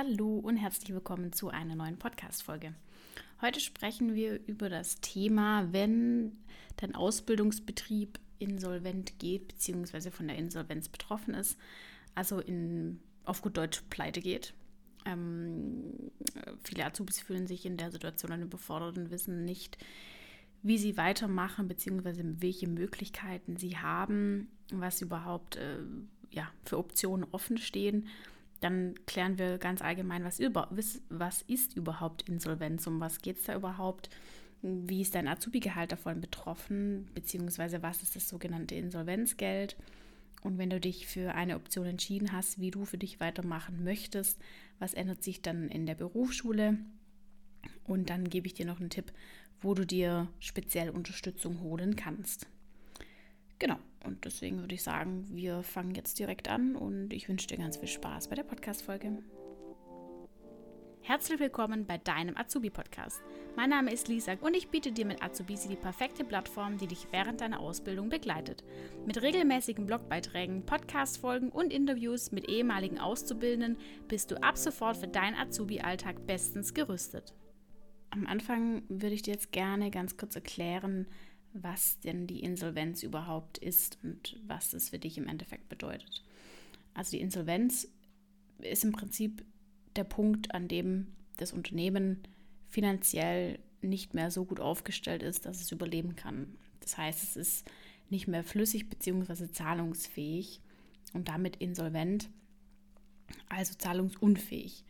Hallo und herzlich willkommen zu einer neuen Podcast-Folge. Heute sprechen wir über das Thema, wenn dein Ausbildungsbetrieb insolvent geht, beziehungsweise von der Insolvenz betroffen ist, also in, auf gut Deutsch pleite geht. Ähm, viele Azubis fühlen sich in der Situation überfordert und wissen nicht, wie sie weitermachen, beziehungsweise welche Möglichkeiten sie haben, was überhaupt äh, ja, für Optionen offen stehen dann klären wir ganz allgemein, was, über, was ist überhaupt Insolvenz, um was geht es da überhaupt, wie ist dein Azubi-Gehalt davon betroffen, beziehungsweise was ist das sogenannte Insolvenzgeld. Und wenn du dich für eine Option entschieden hast, wie du für dich weitermachen möchtest, was ändert sich dann in der Berufsschule? Und dann gebe ich dir noch einen Tipp, wo du dir speziell Unterstützung holen kannst. Genau, und deswegen würde ich sagen, wir fangen jetzt direkt an und ich wünsche dir ganz viel Spaß bei der Podcast-Folge. Herzlich willkommen bei deinem Azubi-Podcast. Mein Name ist Lisa und ich biete dir mit Azubisi die perfekte Plattform, die dich während deiner Ausbildung begleitet. Mit regelmäßigen Blogbeiträgen, Podcast-Folgen und Interviews mit ehemaligen Auszubildenden bist du ab sofort für deinen Azubi-Alltag bestens gerüstet. Am Anfang würde ich dir jetzt gerne ganz kurz erklären, was denn die Insolvenz überhaupt ist und was es für dich im Endeffekt bedeutet. Also die Insolvenz ist im Prinzip der Punkt, an dem das Unternehmen finanziell nicht mehr so gut aufgestellt ist, dass es überleben kann. Das heißt, es ist nicht mehr flüssig bzw. zahlungsfähig und damit insolvent, also zahlungsunfähig.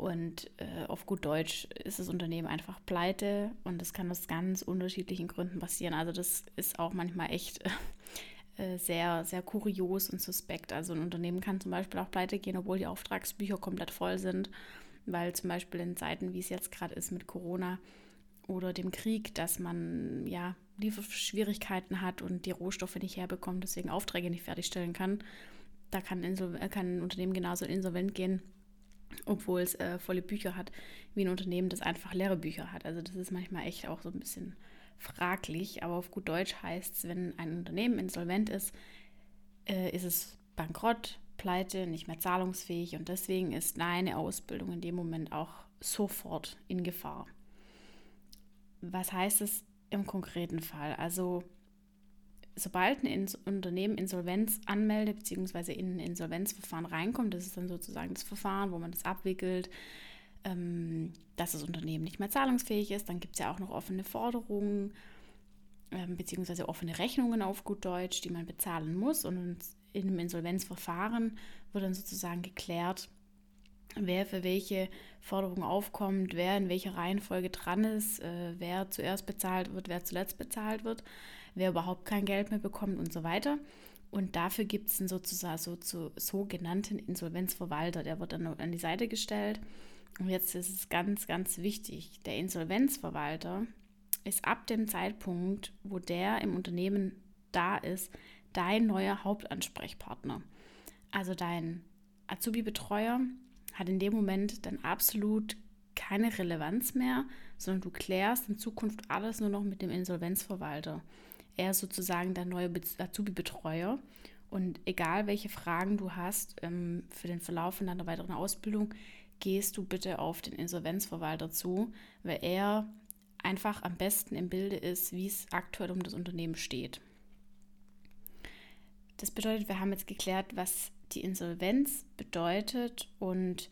Und äh, auf gut Deutsch ist das Unternehmen einfach pleite und das kann aus ganz unterschiedlichen Gründen passieren. Also das ist auch manchmal echt äh, sehr, sehr kurios und suspekt. Also ein Unternehmen kann zum Beispiel auch pleite gehen, obwohl die Auftragsbücher komplett voll sind, weil zum Beispiel in Zeiten, wie es jetzt gerade ist mit Corona oder dem Krieg, dass man ja Lieferschwierigkeiten hat und die Rohstoffe nicht herbekommt, deswegen Aufträge nicht fertigstellen kann. Da kann, kann ein Unternehmen genauso insolvent gehen obwohl es äh, volle Bücher hat, wie ein Unternehmen, das einfach leere Bücher hat. Also das ist manchmal echt auch so ein bisschen fraglich, aber auf gut Deutsch heißt es, wenn ein Unternehmen insolvent ist, äh, ist es bankrott, pleite, nicht mehr zahlungsfähig und deswegen ist deine Ausbildung in dem Moment auch sofort in Gefahr. Was heißt es im konkreten Fall? Also sobald ein Unternehmen Insolvenz anmeldet, beziehungsweise in ein Insolvenzverfahren reinkommt, das ist dann sozusagen das Verfahren, wo man das abwickelt, ähm, dass das Unternehmen nicht mehr zahlungsfähig ist. Dann gibt es ja auch noch offene Forderungen, ähm, beziehungsweise offene Rechnungen auf gut Deutsch, die man bezahlen muss. Und in einem Insolvenzverfahren wird dann sozusagen geklärt, wer für welche Forderung aufkommt, wer in welcher Reihenfolge dran ist, äh, wer zuerst bezahlt wird, wer zuletzt bezahlt wird wer überhaupt kein Geld mehr bekommt und so weiter. Und dafür gibt es einen sozusagen so, so, sogenannten Insolvenzverwalter, der wird dann an die Seite gestellt. Und jetzt ist es ganz, ganz wichtig, der Insolvenzverwalter ist ab dem Zeitpunkt, wo der im Unternehmen da ist, dein neuer Hauptansprechpartner. Also dein Azubi-Betreuer hat in dem Moment dann absolut keine Relevanz mehr, sondern du klärst in Zukunft alles nur noch mit dem Insolvenzverwalter. Er ist sozusagen der neue Azubi-Betreuer. Und egal welche Fragen du hast ähm, für den Verlauf von deiner weiteren Ausbildung, gehst du bitte auf den Insolvenzverwalter zu, weil er einfach am besten im Bilde ist, wie es aktuell um das Unternehmen steht. Das bedeutet, wir haben jetzt geklärt, was die Insolvenz bedeutet und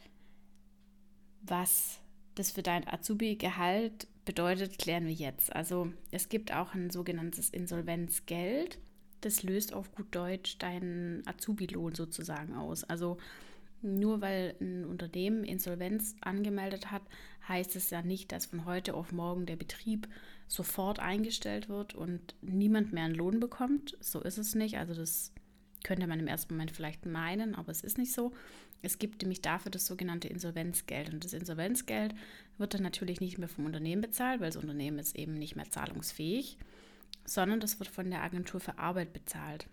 was das für dein Azubi-Gehalt bedeutet, klären wir jetzt. Also es gibt auch ein sogenanntes Insolvenzgeld. Das löst auf gut Deutsch deinen Azubi-Lohn sozusagen aus. Also nur weil ein Unternehmen Insolvenz angemeldet hat, heißt es ja nicht, dass von heute auf morgen der Betrieb sofort eingestellt wird und niemand mehr einen Lohn bekommt. So ist es nicht. Also das könnte man im ersten Moment vielleicht meinen, aber es ist nicht so. Es gibt nämlich dafür das sogenannte Insolvenzgeld. Und das Insolvenzgeld wird dann natürlich nicht mehr vom Unternehmen bezahlt, weil das Unternehmen ist eben nicht mehr zahlungsfähig, sondern das wird von der Agentur für Arbeit bezahlt.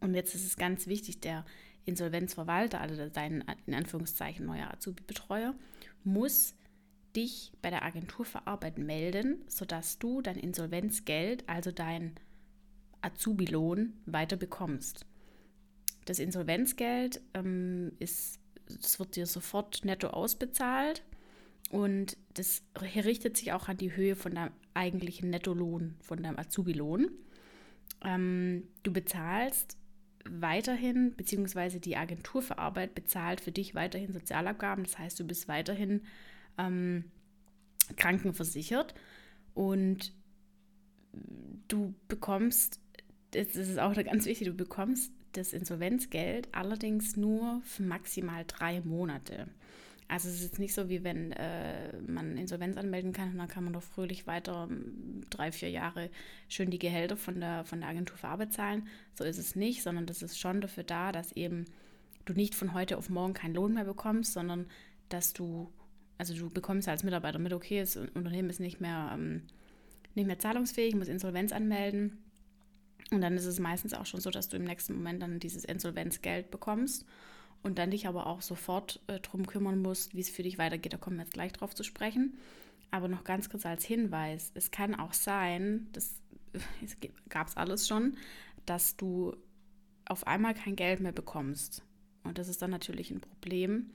Und jetzt ist es ganz wichtig, der Insolvenzverwalter, also dein in Anführungszeichen neuer Azubi-Betreuer, muss dich bei der Agentur für Arbeit melden, sodass du dein Insolvenzgeld, also dein Azubi-Lohn, weiter bekommst. Das Insolvenzgeld ähm, ist es wird dir sofort netto ausbezahlt und das richtet sich auch an die Höhe von deinem eigentlichen Nettolohn, von deinem Azubi-Lohn. Ähm, du bezahlst weiterhin, beziehungsweise die Agentur für Arbeit bezahlt für dich weiterhin Sozialabgaben. Das heißt, du bist weiterhin ähm, krankenversichert und du bekommst, das ist auch ganz wichtig, du bekommst das Insolvenzgeld allerdings nur für maximal drei Monate. Also es ist nicht so, wie wenn äh, man Insolvenz anmelden kann und dann kann man doch fröhlich weiter ähm, drei, vier Jahre schön die Gehälter von der, von der Agentur für Arbeit zahlen. So ist es nicht, sondern das ist schon dafür da, dass eben du nicht von heute auf morgen keinen Lohn mehr bekommst, sondern dass du, also du bekommst als Mitarbeiter mit, okay, das Unternehmen ist nicht mehr, ähm, nicht mehr zahlungsfähig, muss Insolvenz anmelden. Und dann ist es meistens auch schon so, dass du im nächsten Moment dann dieses Insolvenzgeld bekommst und dann dich aber auch sofort äh, drum kümmern musst, wie es für dich weitergeht. Da kommen wir jetzt gleich drauf zu sprechen. Aber noch ganz kurz als Hinweis: Es kann auch sein, das gab es alles schon, dass du auf einmal kein Geld mehr bekommst. Und das ist dann natürlich ein Problem,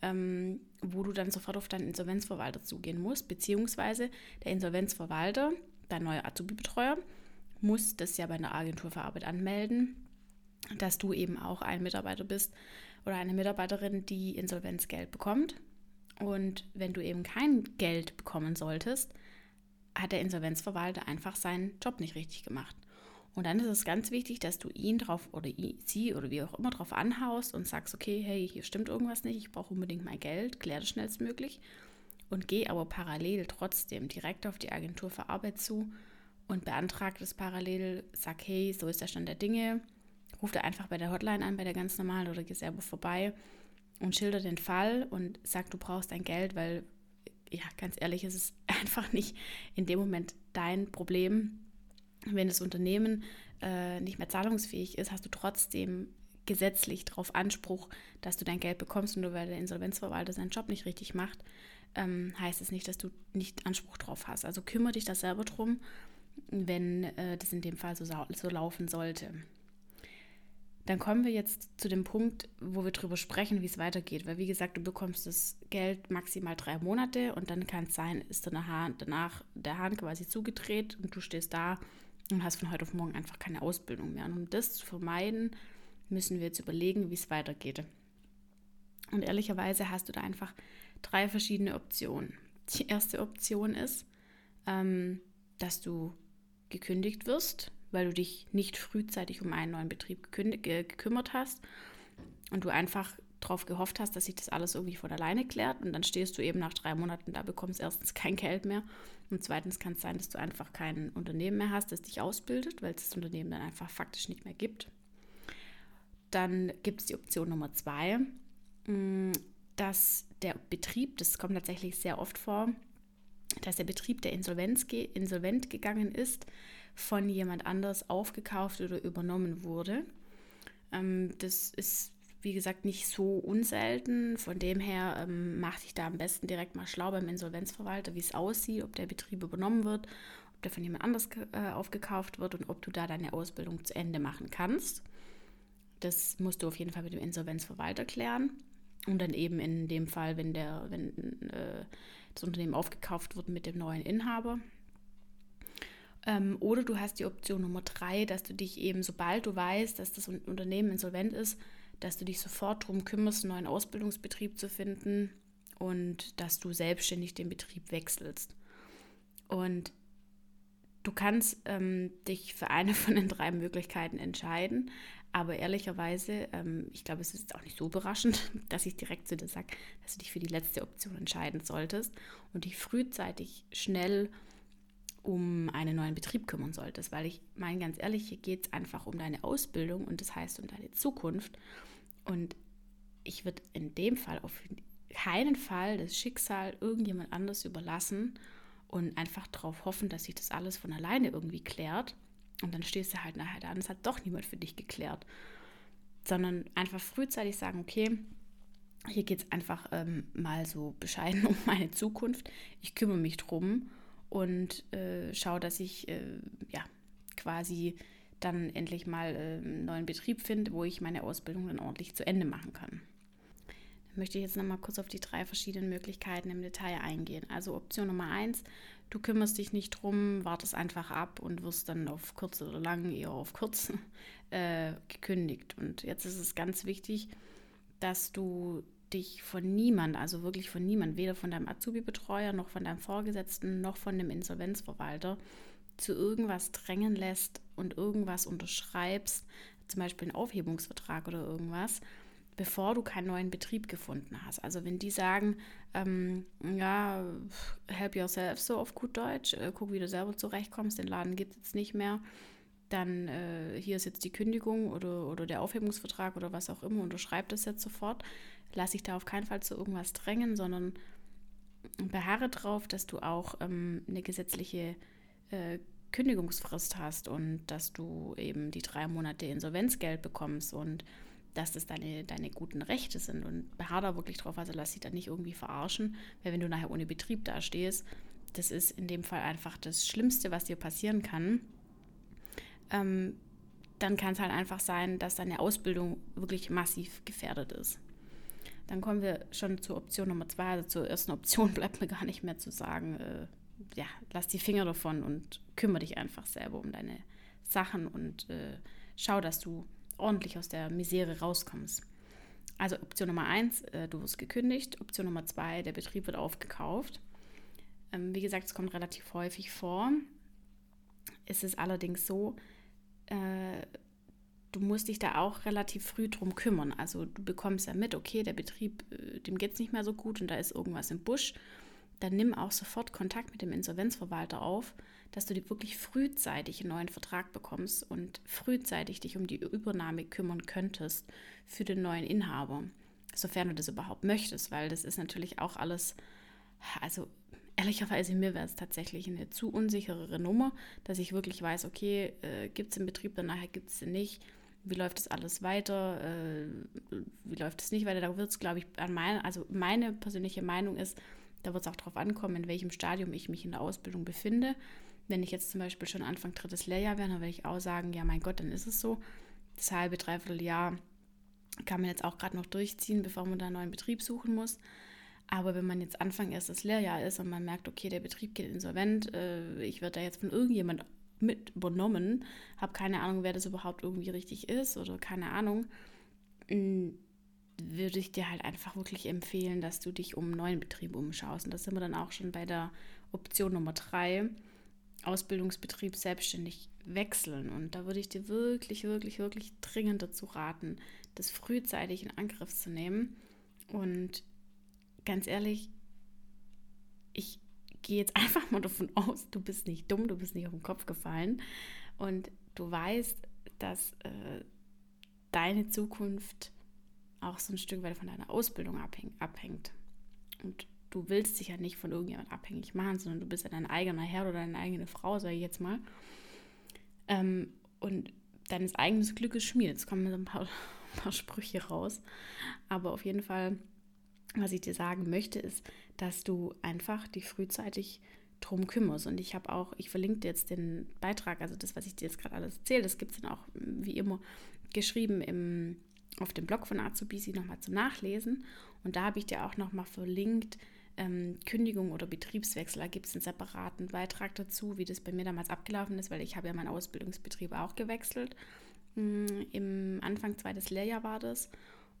ähm, wo du dann sofort auf deinen Insolvenzverwalter zugehen musst, beziehungsweise der Insolvenzverwalter, dein neuer Azubi-Betreuer, muss das ja bei einer Agentur für Arbeit anmelden, dass du eben auch ein Mitarbeiter bist, oder eine Mitarbeiterin, die Insolvenzgeld bekommt. Und wenn du eben kein Geld bekommen solltest, hat der Insolvenzverwalter einfach seinen Job nicht richtig gemacht. Und dann ist es ganz wichtig, dass du ihn drauf oder sie oder wie auch immer drauf anhaust und sagst, okay, hey, hier stimmt irgendwas nicht, ich brauche unbedingt mein Geld, klär das schnellstmöglich und geh aber parallel trotzdem direkt auf die Agentur für Arbeit zu und beantrag das parallel, sag, hey, so ist der Stand der Dinge, ruf da einfach bei der Hotline an, bei der ganz normalen oder geh selber vorbei und schilder den Fall und sag, du brauchst dein Geld, weil, ja, ganz ehrlich, es ist einfach nicht in dem Moment dein Problem. Wenn das Unternehmen äh, nicht mehr zahlungsfähig ist, hast du trotzdem gesetzlich darauf Anspruch, dass du dein Geld bekommst und nur weil der Insolvenzverwalter seinen Job nicht richtig macht, ähm, heißt es nicht, dass du nicht Anspruch drauf hast. Also kümmere dich da selber drum, wenn äh, das in dem Fall so, so laufen sollte. Dann kommen wir jetzt zu dem Punkt, wo wir darüber sprechen, wie es weitergeht. Weil, wie gesagt, du bekommst das Geld maximal drei Monate und dann kann es sein, ist danach, danach der Hahn quasi zugedreht und du stehst da und hast von heute auf morgen einfach keine Ausbildung mehr. Und um das zu vermeiden, müssen wir jetzt überlegen, wie es weitergeht. Und ehrlicherweise hast du da einfach drei verschiedene Optionen. Die erste Option ist, ähm, dass du gekündigt wirst weil du dich nicht frühzeitig um einen neuen Betrieb gekümmert hast und du einfach darauf gehofft hast, dass sich das alles irgendwie von alleine klärt und dann stehst du eben nach drei Monaten da, bekommst erstens kein Geld mehr und zweitens kann es sein, dass du einfach kein Unternehmen mehr hast, das dich ausbildet, weil es das Unternehmen dann einfach faktisch nicht mehr gibt. Dann gibt es die Option Nummer zwei, mm, dass der Betrieb, das kommt tatsächlich sehr oft vor, dass der Betrieb, der Insolvenz insolvent gegangen ist, von jemand anders aufgekauft oder übernommen wurde. Ähm, das ist, wie gesagt, nicht so unselten. Von dem her ähm, mach dich da am besten direkt mal schlau beim Insolvenzverwalter, wie es aussieht, ob der Betrieb übernommen wird, ob der von jemand anders äh, aufgekauft wird und ob du da deine Ausbildung zu Ende machen kannst. Das musst du auf jeden Fall mit dem Insolvenzverwalter klären. Und dann eben in dem Fall, wenn, der, wenn äh, das Unternehmen aufgekauft wird mit dem neuen Inhaber, ähm, oder du hast die Option Nummer drei, dass du dich eben, sobald du weißt, dass das Unternehmen insolvent ist, dass du dich sofort darum kümmerst, einen neuen Ausbildungsbetrieb zu finden und dass du selbstständig den Betrieb wechselst. Und du kannst ähm, dich für eine von den drei Möglichkeiten entscheiden, aber ehrlicherweise, ähm, ich glaube, es ist auch nicht so überraschend, dass ich direkt zu dir sage, dass du dich für die letzte Option entscheiden solltest und dich frühzeitig schnell um einen neuen Betrieb kümmern solltest, weil ich meine ganz ehrlich, hier geht es einfach um deine Ausbildung und das heißt um deine Zukunft. Und ich würde in dem Fall auf keinen Fall das Schicksal irgendjemand anders überlassen und einfach darauf hoffen, dass sich das alles von alleine irgendwie klärt. Und dann stehst du halt nachher da und es hat doch niemand für dich geklärt. Sondern einfach frühzeitig sagen, okay, hier geht es einfach ähm, mal so bescheiden um meine Zukunft. Ich kümmere mich drum und äh, schaue, dass ich äh, ja quasi dann endlich mal äh, einen neuen Betrieb finde, wo ich meine Ausbildung dann ordentlich zu Ende machen kann. möchte ich jetzt nochmal kurz auf die drei verschiedenen Möglichkeiten im Detail eingehen. Also Option Nummer eins, du kümmerst dich nicht drum, wartest einfach ab und wirst dann auf kurz oder lang, eher auf kurz, äh, gekündigt. Und jetzt ist es ganz wichtig, dass du dich von niemand, also wirklich von niemand, weder von deinem Azubi-Betreuer noch von deinem Vorgesetzten noch von dem Insolvenzverwalter zu irgendwas drängen lässt und irgendwas unterschreibst, zum Beispiel einen Aufhebungsvertrag oder irgendwas, bevor du keinen neuen Betrieb gefunden hast. Also wenn die sagen, ähm, ja, help yourself so auf gut Deutsch, äh, guck, wie du selber zurechtkommst, den Laden gibt es jetzt nicht mehr, dann äh, hier ist jetzt die Kündigung oder, oder der Aufhebungsvertrag oder was auch immer, unterschreib das jetzt sofort, lass dich da auf keinen Fall zu irgendwas drängen, sondern beharre drauf, dass du auch ähm, eine gesetzliche äh, Kündigungsfrist hast und dass du eben die drei Monate Insolvenzgeld bekommst und dass das deine, deine guten Rechte sind und beharre da wirklich drauf, also lass dich da nicht irgendwie verarschen, weil wenn du nachher ohne Betrieb dastehst, das ist in dem Fall einfach das Schlimmste, was dir passieren kann. Ähm, dann kann es halt einfach sein, dass deine Ausbildung wirklich massiv gefährdet ist. Dann kommen wir schon zur Option Nummer zwei. Also zur ersten Option bleibt mir gar nicht mehr zu sagen, äh, ja, lass die Finger davon und kümmere dich einfach selber um deine Sachen und äh, schau, dass du ordentlich aus der Misere rauskommst. Also Option Nummer eins, äh, du wirst gekündigt. Option Nummer zwei, der Betrieb wird aufgekauft. Ähm, wie gesagt, es kommt relativ häufig vor. Es ist allerdings so, äh, du musst dich da auch relativ früh drum kümmern. Also du bekommst ja mit, okay, der Betrieb, äh, dem geht es nicht mehr so gut und da ist irgendwas im Busch. Dann nimm auch sofort Kontakt mit dem Insolvenzverwalter auf, dass du wirklich frühzeitig einen neuen Vertrag bekommst und frühzeitig dich um die Übernahme kümmern könntest für den neuen Inhaber, sofern du das überhaupt möchtest, weil das ist natürlich auch alles, also ehrlicherweise mir wäre es tatsächlich eine zu unsichere Nummer, dass ich wirklich weiß, okay, äh, gibt es den Betrieb, dann nachher gibt es den nicht wie läuft das alles weiter, äh, wie läuft es nicht weiter. Da wird es, glaube ich, an meine, also meine persönliche Meinung ist, da wird es auch darauf ankommen, in welchem Stadium ich mich in der Ausbildung befinde. Wenn ich jetzt zum Beispiel schon Anfang drittes Lehrjahr wäre, dann würde ich auch sagen, ja mein Gott, dann ist es so. Das halbe, dreiviertel Jahr kann man jetzt auch gerade noch durchziehen, bevor man da einen neuen Betrieb suchen muss. Aber wenn man jetzt Anfang erstes Lehrjahr ist und man merkt, okay, der Betrieb geht insolvent, äh, ich werde da jetzt von irgendjemand mit übernommen, habe keine Ahnung, wer das überhaupt irgendwie richtig ist oder keine Ahnung, mm, würde ich dir halt einfach wirklich empfehlen, dass du dich um einen neuen Betrieb umschaust. Und da sind wir dann auch schon bei der Option Nummer drei, Ausbildungsbetrieb selbstständig wechseln. Und da würde ich dir wirklich, wirklich, wirklich dringend dazu raten, das frühzeitig in Angriff zu nehmen. Und ganz ehrlich, ich gehe jetzt einfach mal davon aus, du bist nicht dumm, du bist nicht auf den Kopf gefallen und du weißt, dass äh, deine Zukunft auch so ein Stück weit von deiner Ausbildung abhäng abhängt. Und du willst dich ja nicht von irgendjemand abhängig machen, sondern du bist ja dein eigener Herr oder deine eigene Frau, sage ich jetzt mal. Ähm, und deines eigenen Glückes Schmied. Jetzt kommen so ein paar, ein paar Sprüche raus. Aber auf jeden Fall was ich dir sagen möchte, ist, dass du einfach dich frühzeitig drum kümmerst. Und ich habe auch, ich verlinke dir jetzt den Beitrag, also das, was ich dir jetzt gerade alles erzähle, das gibt es dann auch wie immer geschrieben im, auf dem Blog von Azubisi nochmal zum Nachlesen. Und da habe ich dir auch nochmal verlinkt, ähm, Kündigung oder Betriebswechsel, da gibt es einen separaten Beitrag dazu, wie das bei mir damals abgelaufen ist, weil ich habe ja meinen Ausbildungsbetrieb auch gewechselt. Mm, Im Anfang zweites Lehrjahr war das.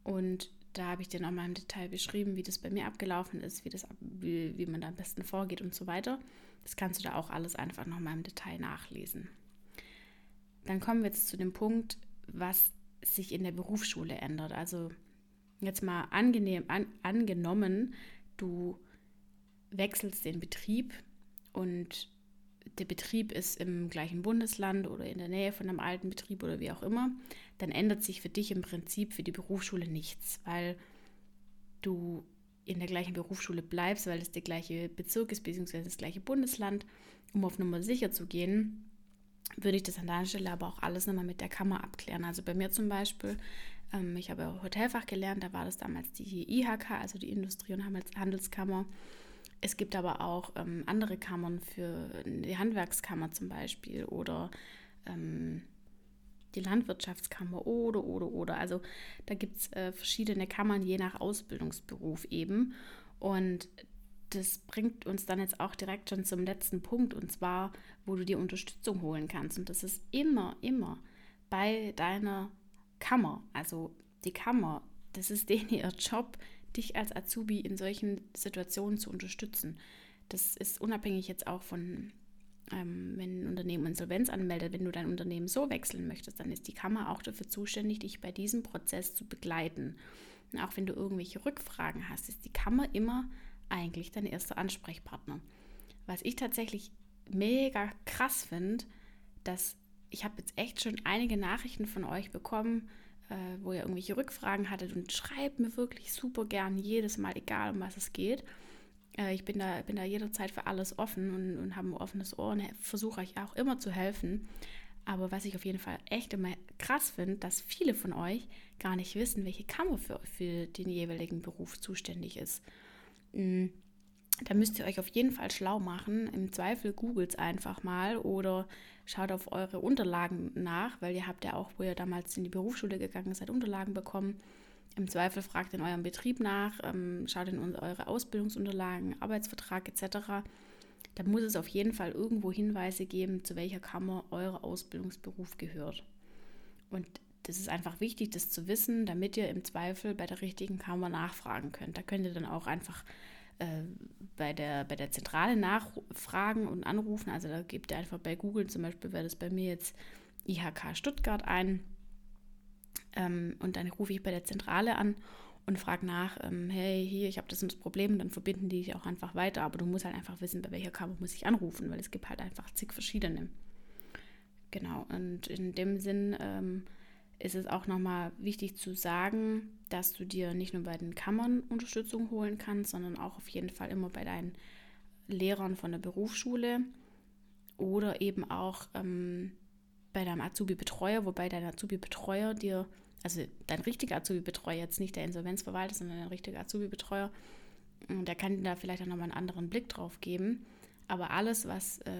Und da habe ich dir nochmal im Detail beschrieben, wie das bei mir abgelaufen ist, wie, das, wie, wie man da am besten vorgeht und so weiter. Das kannst du da auch alles einfach nochmal im Detail nachlesen. Dann kommen wir jetzt zu dem Punkt, was sich in der Berufsschule ändert. Also jetzt mal angenehm, an, angenommen, du wechselst den Betrieb und der Betrieb ist im gleichen Bundesland oder in der Nähe von einem alten Betrieb oder wie auch immer, dann ändert sich für dich im Prinzip für die Berufsschule nichts, weil du in der gleichen Berufsschule bleibst, weil es der gleiche Bezirk ist, beziehungsweise das gleiche Bundesland. Um auf Nummer sicher zu gehen, würde ich das an deiner Stelle aber auch alles nochmal mit der Kammer abklären. Also bei mir zum Beispiel, ähm, ich habe Hotelfach gelernt, da war das damals die IHK, also die Industrie- und Handelskammer. Es gibt aber auch ähm, andere Kammern für die Handwerkskammer zum Beispiel oder ähm, die Landwirtschaftskammer oder, oder, oder. Also da gibt es äh, verschiedene Kammern je nach Ausbildungsberuf eben. Und das bringt uns dann jetzt auch direkt schon zum letzten Punkt und zwar, wo du dir Unterstützung holen kannst. Und das ist immer, immer bei deiner Kammer. Also die Kammer, das ist denen ihr Job, dich als Azubi in solchen Situationen zu unterstützen. Das ist unabhängig jetzt auch von, ähm, wenn ein Unternehmen Insolvenz anmeldet, wenn du dein Unternehmen so wechseln möchtest, dann ist die Kammer auch dafür zuständig, dich bei diesem Prozess zu begleiten. Und auch wenn du irgendwelche Rückfragen hast, ist die Kammer immer eigentlich dein erster Ansprechpartner. Was ich tatsächlich mega krass finde, dass ich habe jetzt echt schon einige Nachrichten von euch bekommen, äh, wo ihr irgendwelche Rückfragen hattet und schreibt mir wirklich super gern jedes Mal, egal um was es geht. Äh, ich bin da, bin da jederzeit für alles offen und, und habe ein offenes Ohr und versuche euch auch immer zu helfen. Aber was ich auf jeden Fall echt immer krass finde, dass viele von euch gar nicht wissen, welche Kammer für, für den jeweiligen Beruf zuständig ist. Mm, da müsst ihr euch auf jeden Fall schlau machen. Im Zweifel googelt es einfach mal oder schaut auf eure Unterlagen nach, weil ihr habt ja auch, wo ihr damals in die Berufsschule gegangen seid, Unterlagen bekommen. Im Zweifel fragt in eurem Betrieb nach, ähm, schaut in eure Ausbildungsunterlagen, Arbeitsvertrag etc. Da muss es auf jeden Fall irgendwo Hinweise geben, zu welcher Kammer euer Ausbildungsberuf gehört. Und das ist einfach wichtig, das zu wissen, damit ihr im Zweifel bei der richtigen Kammer nachfragen könnt. Da könnt ihr dann auch einfach bei, der, bei der Zentrale nachfragen und anrufen. Also da gebt ihr einfach bei Google, zum Beispiel wäre das bei mir jetzt IHK Stuttgart ein. Ähm, und dann rufe ich bei der Zentrale an und frage nach, ähm, hey, hier, ich habe das und das Problem, dann verbinden die dich auch einfach weiter. Aber du musst halt einfach wissen, bei welcher Kammer muss ich anrufen, weil es gibt halt einfach zig verschiedene. Genau, und in dem Sinn ähm, ist es auch nochmal wichtig zu sagen, dass du dir nicht nur bei den Kammern Unterstützung holen kannst, sondern auch auf jeden Fall immer bei deinen Lehrern von der Berufsschule oder eben auch ähm, bei deinem Azubi-Betreuer, wobei dein Azubi-Betreuer dir, also dein richtiger Azubi-Betreuer, jetzt nicht der Insolvenzverwalter, sondern dein richtiger Azubi-Betreuer, der kann dir da vielleicht auch nochmal einen anderen Blick drauf geben. Aber alles, was äh,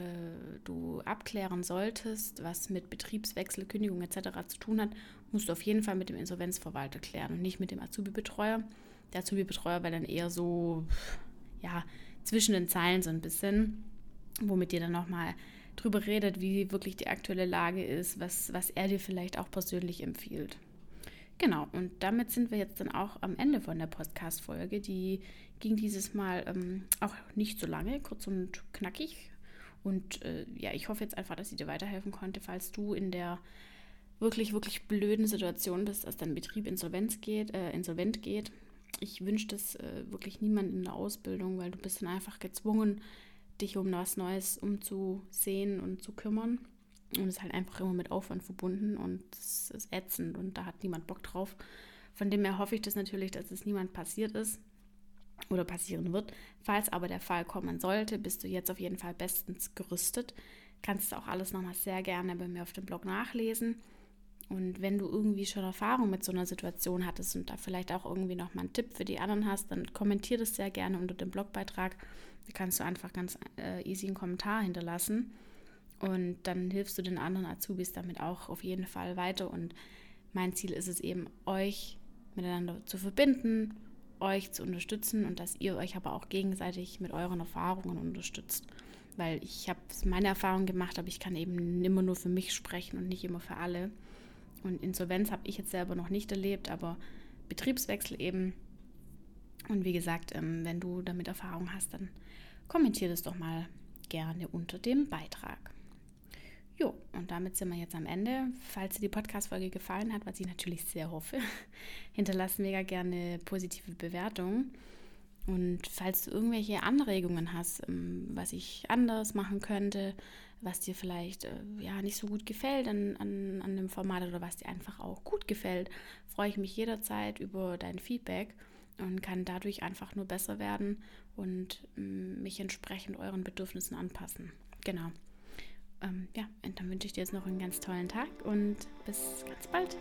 du abklären solltest, was mit Betriebswechsel, Kündigung etc. zu tun hat, musst du auf jeden Fall mit dem Insolvenzverwalter klären und nicht mit dem Azubi-Betreuer. Der Azubi-Betreuer wäre dann eher so, ja, zwischen den Zeilen so ein bisschen, womit ihr dann nochmal drüber redet, wie wirklich die aktuelle Lage ist, was, was er dir vielleicht auch persönlich empfiehlt. Genau, und damit sind wir jetzt dann auch am Ende von der Podcast-Folge. Die ging dieses Mal ähm, auch nicht so lange, kurz und knackig. Und äh, ja, ich hoffe jetzt einfach, dass ich dir weiterhelfen konnte, falls du in der wirklich, wirklich blöden Situation bist, dass dein Betrieb Insolvenz geht, äh, insolvent geht. Ich wünsche das äh, wirklich niemandem in der Ausbildung, weil du bist dann einfach gezwungen, dich um was Neues umzusehen und zu kümmern. Und ist halt einfach immer mit Aufwand verbunden und es ist ätzend und da hat niemand Bock drauf. Von dem her hoffe ich das natürlich, dass es niemand passiert ist oder passieren wird. Falls aber der Fall kommen sollte, bist du jetzt auf jeden Fall bestens gerüstet. Kannst auch alles nochmal sehr gerne bei mir auf dem Blog nachlesen. Und wenn du irgendwie schon Erfahrung mit so einer Situation hattest und da vielleicht auch irgendwie nochmal einen Tipp für die anderen hast, dann kommentier das sehr gerne unter dem Blogbeitrag. Da kannst du einfach ganz äh, easy einen Kommentar hinterlassen. Und dann hilfst du den anderen Azubis damit auch auf jeden Fall weiter. Und mein Ziel ist es eben, euch miteinander zu verbinden, euch zu unterstützen und dass ihr euch aber auch gegenseitig mit euren Erfahrungen unterstützt. Weil ich habe meine Erfahrungen gemacht, aber ich kann eben immer nur für mich sprechen und nicht immer für alle. Und Insolvenz habe ich jetzt selber noch nicht erlebt, aber Betriebswechsel eben. Und wie gesagt, ähm, wenn du damit Erfahrung hast, dann kommentier das doch mal gerne unter dem Beitrag. Damit sind wir jetzt am Ende. Falls dir die Podcast-Folge gefallen hat, was ich natürlich sehr hoffe, hinterlass mega gerne positive Bewertungen. Und falls du irgendwelche Anregungen hast, ähm, was ich anders machen könnte, was dir vielleicht äh, ja nicht so gut gefällt an, an, an dem Format oder was dir einfach auch gut gefällt, freue ich mich jederzeit über dein Feedback und kann dadurch einfach nur besser werden und ähm, mich entsprechend euren Bedürfnissen anpassen. Genau ähm, ja, und dann wünsche ich dir jetzt noch einen ganz tollen Tag und bis ganz bald.